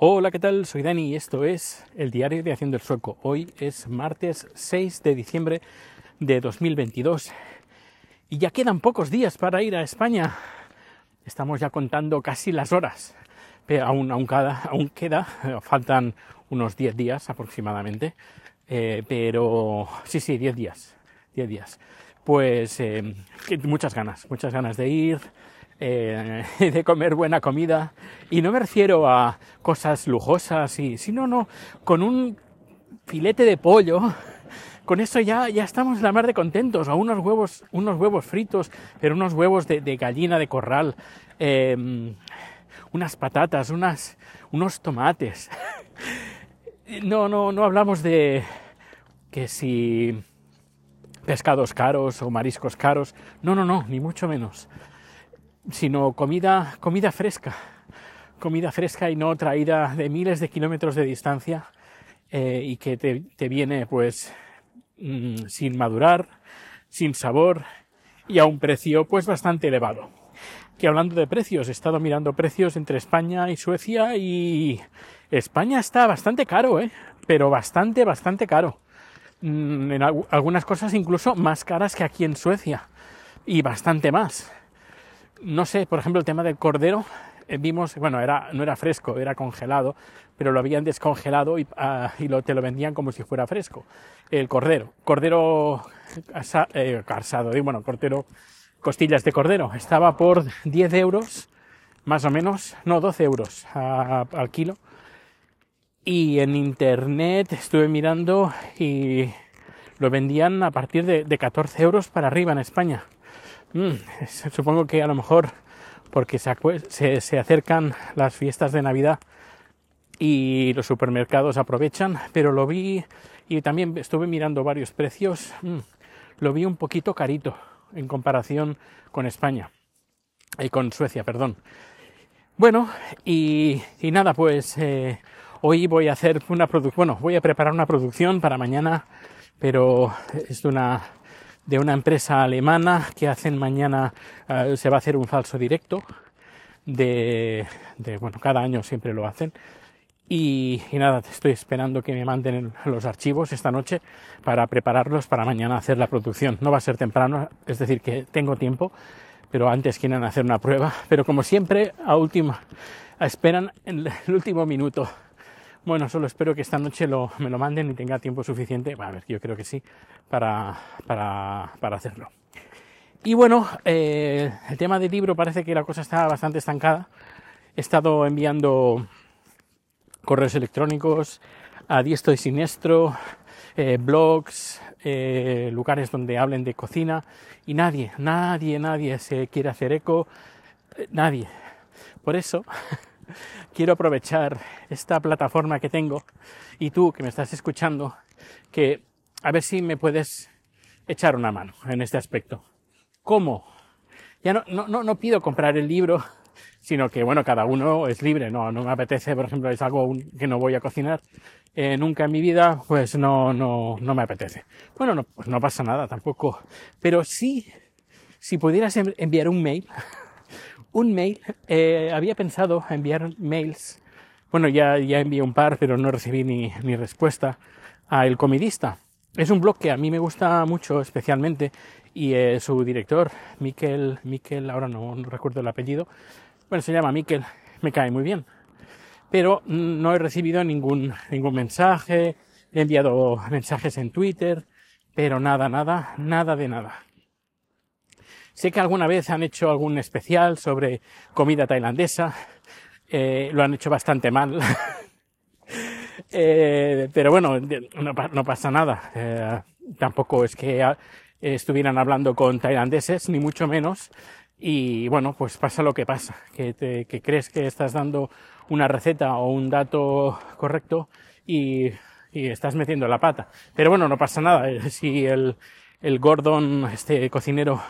Hola, ¿qué tal? Soy Dani y esto es el diario de Haciendo el Sueco. Hoy es martes 6 de diciembre de 2022 y ya quedan pocos días para ir a España. Estamos ya contando casi las horas, pero aún, aún, aún queda, faltan unos 10 días aproximadamente, eh, pero sí, sí, 10 días, 10 días. Pues eh, muchas ganas, muchas ganas de ir, eh, de comer buena comida. Y no me refiero a cosas lujosas, y, sino no, con un filete de pollo. Con eso ya, ya estamos la mar de contentos. O unos huevos, unos huevos fritos, pero unos huevos de, gallina de corral. Eh, unas patatas, unas, unos tomates. No, no, no hablamos de que si pescados caros o mariscos caros. No, no, no, ni mucho menos sino comida, comida fresca, comida fresca y no traída de miles de kilómetros de distancia eh, y que te, te, viene pues mmm, sin madurar, sin sabor y a un precio pues bastante elevado. Que hablando de precios, he estado mirando precios entre España y Suecia y España está bastante caro, ¿eh? pero bastante, bastante caro. Mm, en algunas cosas incluso más caras que aquí en Suecia y bastante más no sé, por ejemplo, el tema del cordero, eh, vimos, bueno, era, no era fresco, era congelado, pero lo habían descongelado y, uh, y lo, te lo vendían como si fuera fresco. El cordero, cordero asa, eh, carsado, bueno, cordero, costillas de cordero, estaba por 10 euros, más o menos, no, 12 euros a, al kilo. Y en internet estuve mirando y lo vendían a partir de, de 14 euros para arriba en España. Mm, supongo que a lo mejor porque se, se, se, acercan las fiestas de Navidad y los supermercados aprovechan, pero lo vi y también estuve mirando varios precios, mm, lo vi un poquito carito en comparación con España y con Suecia, perdón. Bueno, y, nada, pues eh, hoy voy a hacer una producción, bueno, voy a preparar una producción para mañana, pero es una de una empresa alemana que hacen mañana, uh, se va a hacer un falso directo, de, de, bueno, cada año siempre lo hacen. Y, y, nada, estoy esperando que me manden los archivos esta noche para prepararlos para mañana hacer la producción. No va a ser temprano, es decir, que tengo tiempo, pero antes quieren hacer una prueba. Pero como siempre, a última, esperan el último minuto. Bueno, solo espero que esta noche lo, me lo manden y tenga tiempo suficiente, a ver, yo creo que sí, para, para, para hacerlo. Y bueno, eh, el tema del libro parece que la cosa está bastante estancada. He estado enviando correos electrónicos a diestro y siniestro, eh, blogs, eh, lugares donde hablen de cocina y nadie, nadie, nadie se quiere hacer eco, nadie. Por eso quiero aprovechar esta plataforma que tengo y tú que me estás escuchando, que a ver si me puedes echar una mano en este aspecto. ¿Cómo? Ya no, no, no pido comprar el libro, sino que, bueno, cada uno es libre, no, no me apetece, por ejemplo, es algo que no voy a cocinar eh, nunca en mi vida, pues no, no, no me apetece. Bueno, no, pues no pasa nada tampoco, pero sí, si pudieras enviar un mail, un mail, eh, había pensado enviar mails, bueno, ya, ya envié un par, pero no recibí ni, ni respuesta, a El Comidista. Es un blog que a mí me gusta mucho especialmente y eh, su director, Miquel, Miquel, ahora no, no, recuerdo el apellido, bueno, se llama Miquel, me cae muy bien. Pero no he recibido ningún, ningún mensaje, he enviado mensajes en Twitter, pero nada, nada, nada de nada. Sé que alguna vez han hecho algún especial sobre comida tailandesa, eh, lo han hecho bastante mal. eh, pero bueno, no, pasa nada. Eh, tampoco es que estuvieran hablando con tailandeses, ni mucho menos. Y bueno, pues pasa lo que pasa, que, crees que estás dando una receta o un dato correcto y, y, estás metiendo la pata. Pero bueno, no pasa nada. Si el, el Gordon, este cocinero,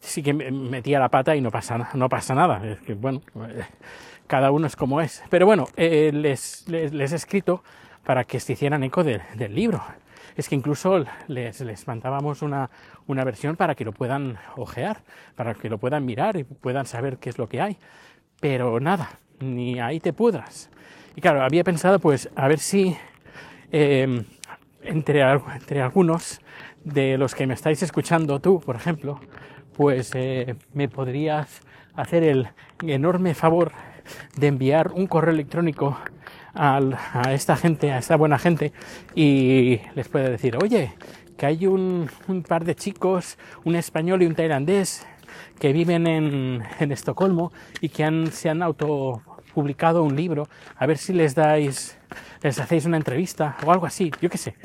sí que metía la pata y no pasa, no pasa nada. Es que bueno, cada uno es como es. Pero bueno, eh, les, les, les, he escrito para que se hicieran eco de, del libro. Es que incluso les, les mandábamos una, una versión para que lo puedan ojear, para que lo puedan mirar y puedan saber qué es lo que hay. Pero nada, ni ahí te pudras. Y claro, había pensado pues a ver si em, entre, entre algunos de los que me estáis escuchando, tú, por ejemplo, pues eh, me podrías hacer el enorme favor de enviar un correo electrónico a esta gente, a esta buena gente, y les puede decir, oye, que hay un, par de chicos, un español y un tailandés, que viven en, Estocolmo y que se han autopublicado un libro, a ver si les dais, les hacéis una entrevista o algo así, yo qué sé.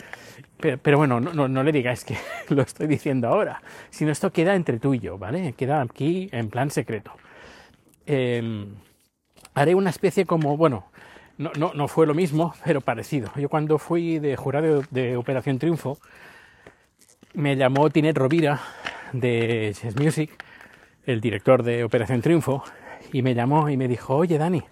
Pero, bueno, no, no, le digáis que lo estoy diciendo ahora, sino esto queda entre tú y yo, ¿vale? Queda aquí en plan secreto. Em, haré una especie como, bueno, no, no, no, fue lo mismo, pero parecido. Yo cuando fui de jurado de Operación Triunfo, me llamó Tinet Rovira de Chess Music, el director de Operación Triunfo, y me llamó y me dijo, oye Dani,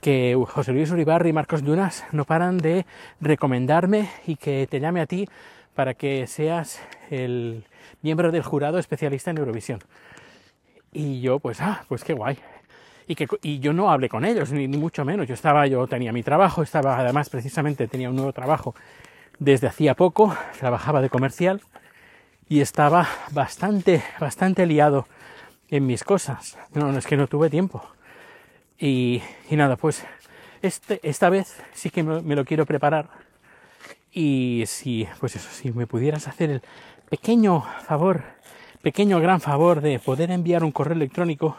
que José Luis Uribarri y Marcos Dunas no paran de recomendarme y que te llame a ti para que seas el miembro del jurado especialista en Eurovisión. Y yo, pues, ah, pues qué guay. Y, que, y yo no hablé con ellos, ni, ni mucho menos. Yo estaba, yo tenía mi trabajo, estaba, además, precisamente tenía un nuevo trabajo desde hacía poco, trabajaba de comercial y estaba bastante, bastante liado en mis cosas. No, no es que no tuve tiempo. Y, nada, pues este, esta vez sí que me, lo quiero preparar. Y si, pues eso, si me pudieras hacer el pequeño favor, pequeño gran favor de poder enviar un correo electrónico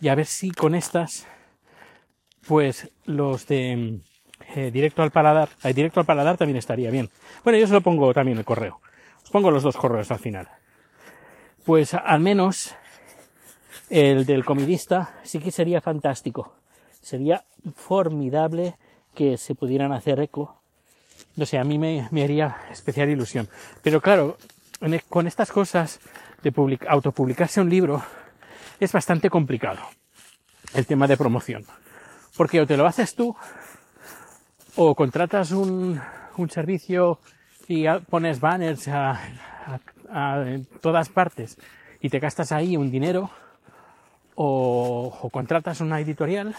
y a ver si con estas, pues los de eh, directo al paladar, eh, directo al paladar también estaría bien. Bueno, yo se lo pongo también el correo. Os pongo los dos correos al final. Pues al menos el del comidista sí que sería fantástico. Sería formidable que se pudieran hacer eco. No sé, a mí me, haría especial ilusión. Pero claro, e, con estas cosas de autopublicarse un libro es bastante complicado el tema de promoción. Porque o te lo haces tú o contratas un, un servicio y pones banners a, en todas partes y te gastas ahí un dinero o, contratas una editorial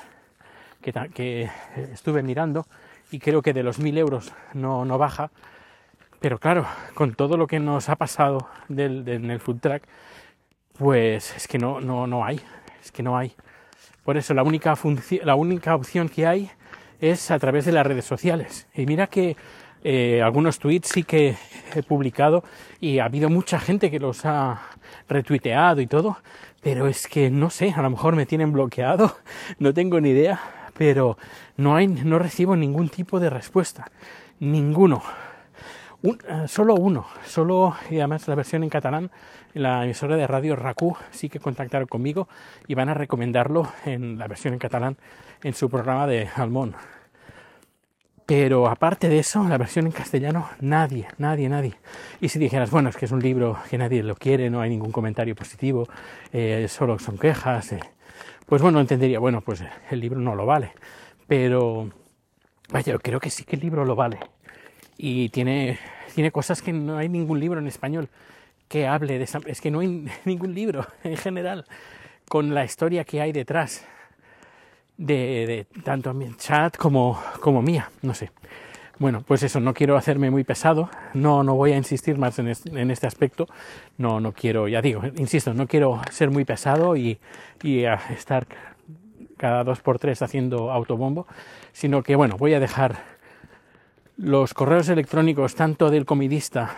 que, que, estuve mirando y creo que de los mil euros no, no baja. Pero claro, con todo lo que nos ha pasado del, en el food track, pues es que no, no, no hay, es que no hay. Por eso la única, la única opción que hay es a través de las redes sociales. Y mira que eh, algunos tweets sí que he publicado y ha habido mucha gente que los ha retuiteado y todo, pero es que no sé, a lo mejor me tienen bloqueado, no tengo ni idea, pero no hay, no recibo ningún tipo de respuesta, ninguno. Eh, solo uno, solo, y además la versión en catalán, la emisora de radio RACU sí que contactaron conmigo y van a recomendarlo en la versión en catalán en su programa de Almón. Pero aparte de eso, la versión en castellano, nadie, nadie, nadie. Y si dijeras, bueno, es que es un libro que nadie lo quiere, no hay ningún comentario positivo, eh, solo son quejas, eh, pues bueno, entendería, bueno, pues el libro no lo vale. Pero, vaya, yo creo que sí que el libro lo vale. Y tiene, tiene cosas que no hay ningún libro en español que hable de esa... Es que no hay ningún libro en general con la historia que hay detrás de, tanto mi chat como, como mía, no sé. Bueno, pues eso, no quiero hacerme muy pesado, no, no voy a insistir más en este, aspecto, no, no quiero, ya digo, insisto, no quiero ser muy pesado y, y estar cada dos por tres haciendo autobombo, sino que bueno, voy a dejar los correos electrónicos tanto del comidista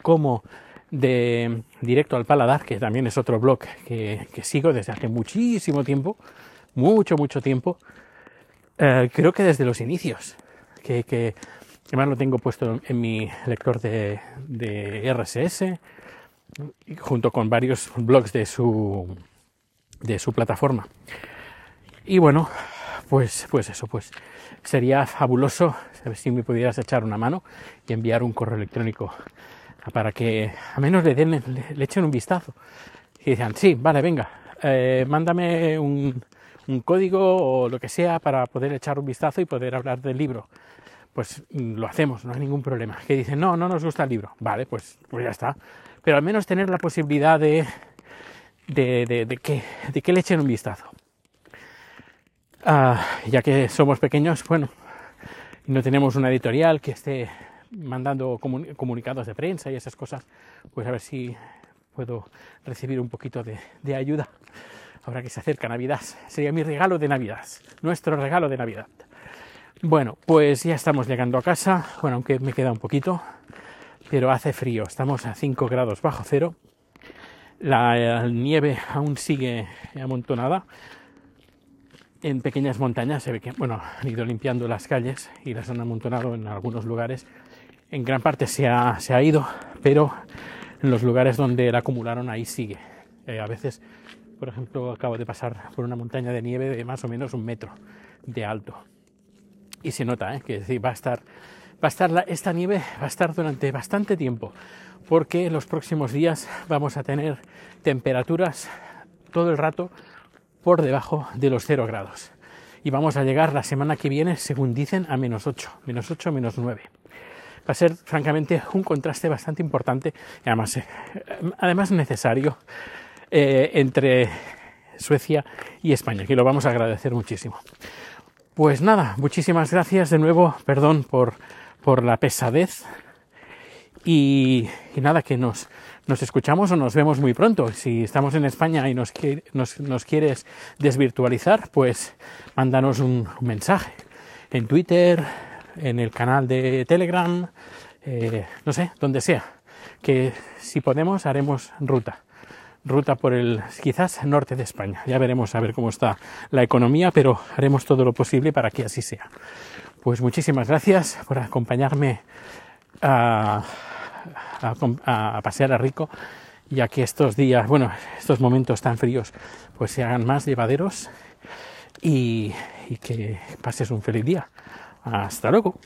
como de Directo al Paladar, que también es otro blog que sigo desde hace muchísimo tiempo, mucho, mucho tiempo. Eh, creo que desde los inicios, que, que, además lo tengo puesto en mi lector de, de RSS, junto con varios blogs de su, de su plataforma. Y bueno, pues, pues eso, pues sería fabuloso si me pudieras echar una mano y enviar un correo electrónico para que a menos le, den, le, echen un vistazo. Y digan, sí, vale, venga, eh, mándame un, un código o lo que sea para poder echar un vistazo y poder hablar del libro. Pues mm, lo hacemos, no hay ningún problema. Que dicen, no, no nos gusta el libro. Vale, pues, pues ya está. Pero al menos tener la posibilidad de, de, de, que, de que le echen un vistazo. Ah, ya que somos pequeños, bueno, no tenemos una editorial que esté mandando comunicados de prensa y esas cosas, pues a ver si puedo recibir un poquito de, de ayuda ahora que se acerca Navidad. Sería mi regalo de Navidad, nuestro regalo de Navidad. Bueno, pues ya estamos llegando a casa, bueno, aunque me queda un poquito, pero hace frío, estamos a 5 grados bajo cero, la nieve aún sigue amontonada, en pequeñas montañas se ve que, bueno, han ido limpiando las calles y las han amontonado en algunos lugares. En gran parte se ha, se ha ido, pero en los lugares donde la acumularon ahí sigue. Eh, a veces, por ejemplo, acabo de pasar por una montaña de nieve de más o menos un metro de alto. Y se nota ¿eh? que va a estar, va a estar esta nieve va a estar durante bastante tiempo, porque los próximos días vamos a tener temperaturas todo el rato por debajo de los 0 grados. Y vamos a llegar la semana que viene, según dicen, a menos 8, menos 8, menos 9. Va a ser, francamente, un contraste bastante importante además, eh, además necesario eh, entre Suecia y España, que lo vamos a agradecer muchísimo. Pues nada, muchísimas gracias de nuevo, perdón por, por la pesadez y, nada, que nos, nos escuchamos o nos vemos muy pronto. Si estamos en España y nos, nos, quieres desvirtualizar, pues mándanos un, mensaje en Twitter, en el canal de Telegram, eh, no sé, donde sea. Que si podemos haremos ruta. Ruta por el quizás norte de España. Ya veremos a ver cómo está la economía, pero haremos todo lo posible para que así sea. Pues muchísimas gracias por acompañarme a a, pasear a Rico, ya que estos días, bueno, estos momentos tan fríos, pues se hagan más llevaderos y, y que pases un feliz día. Hasta luego.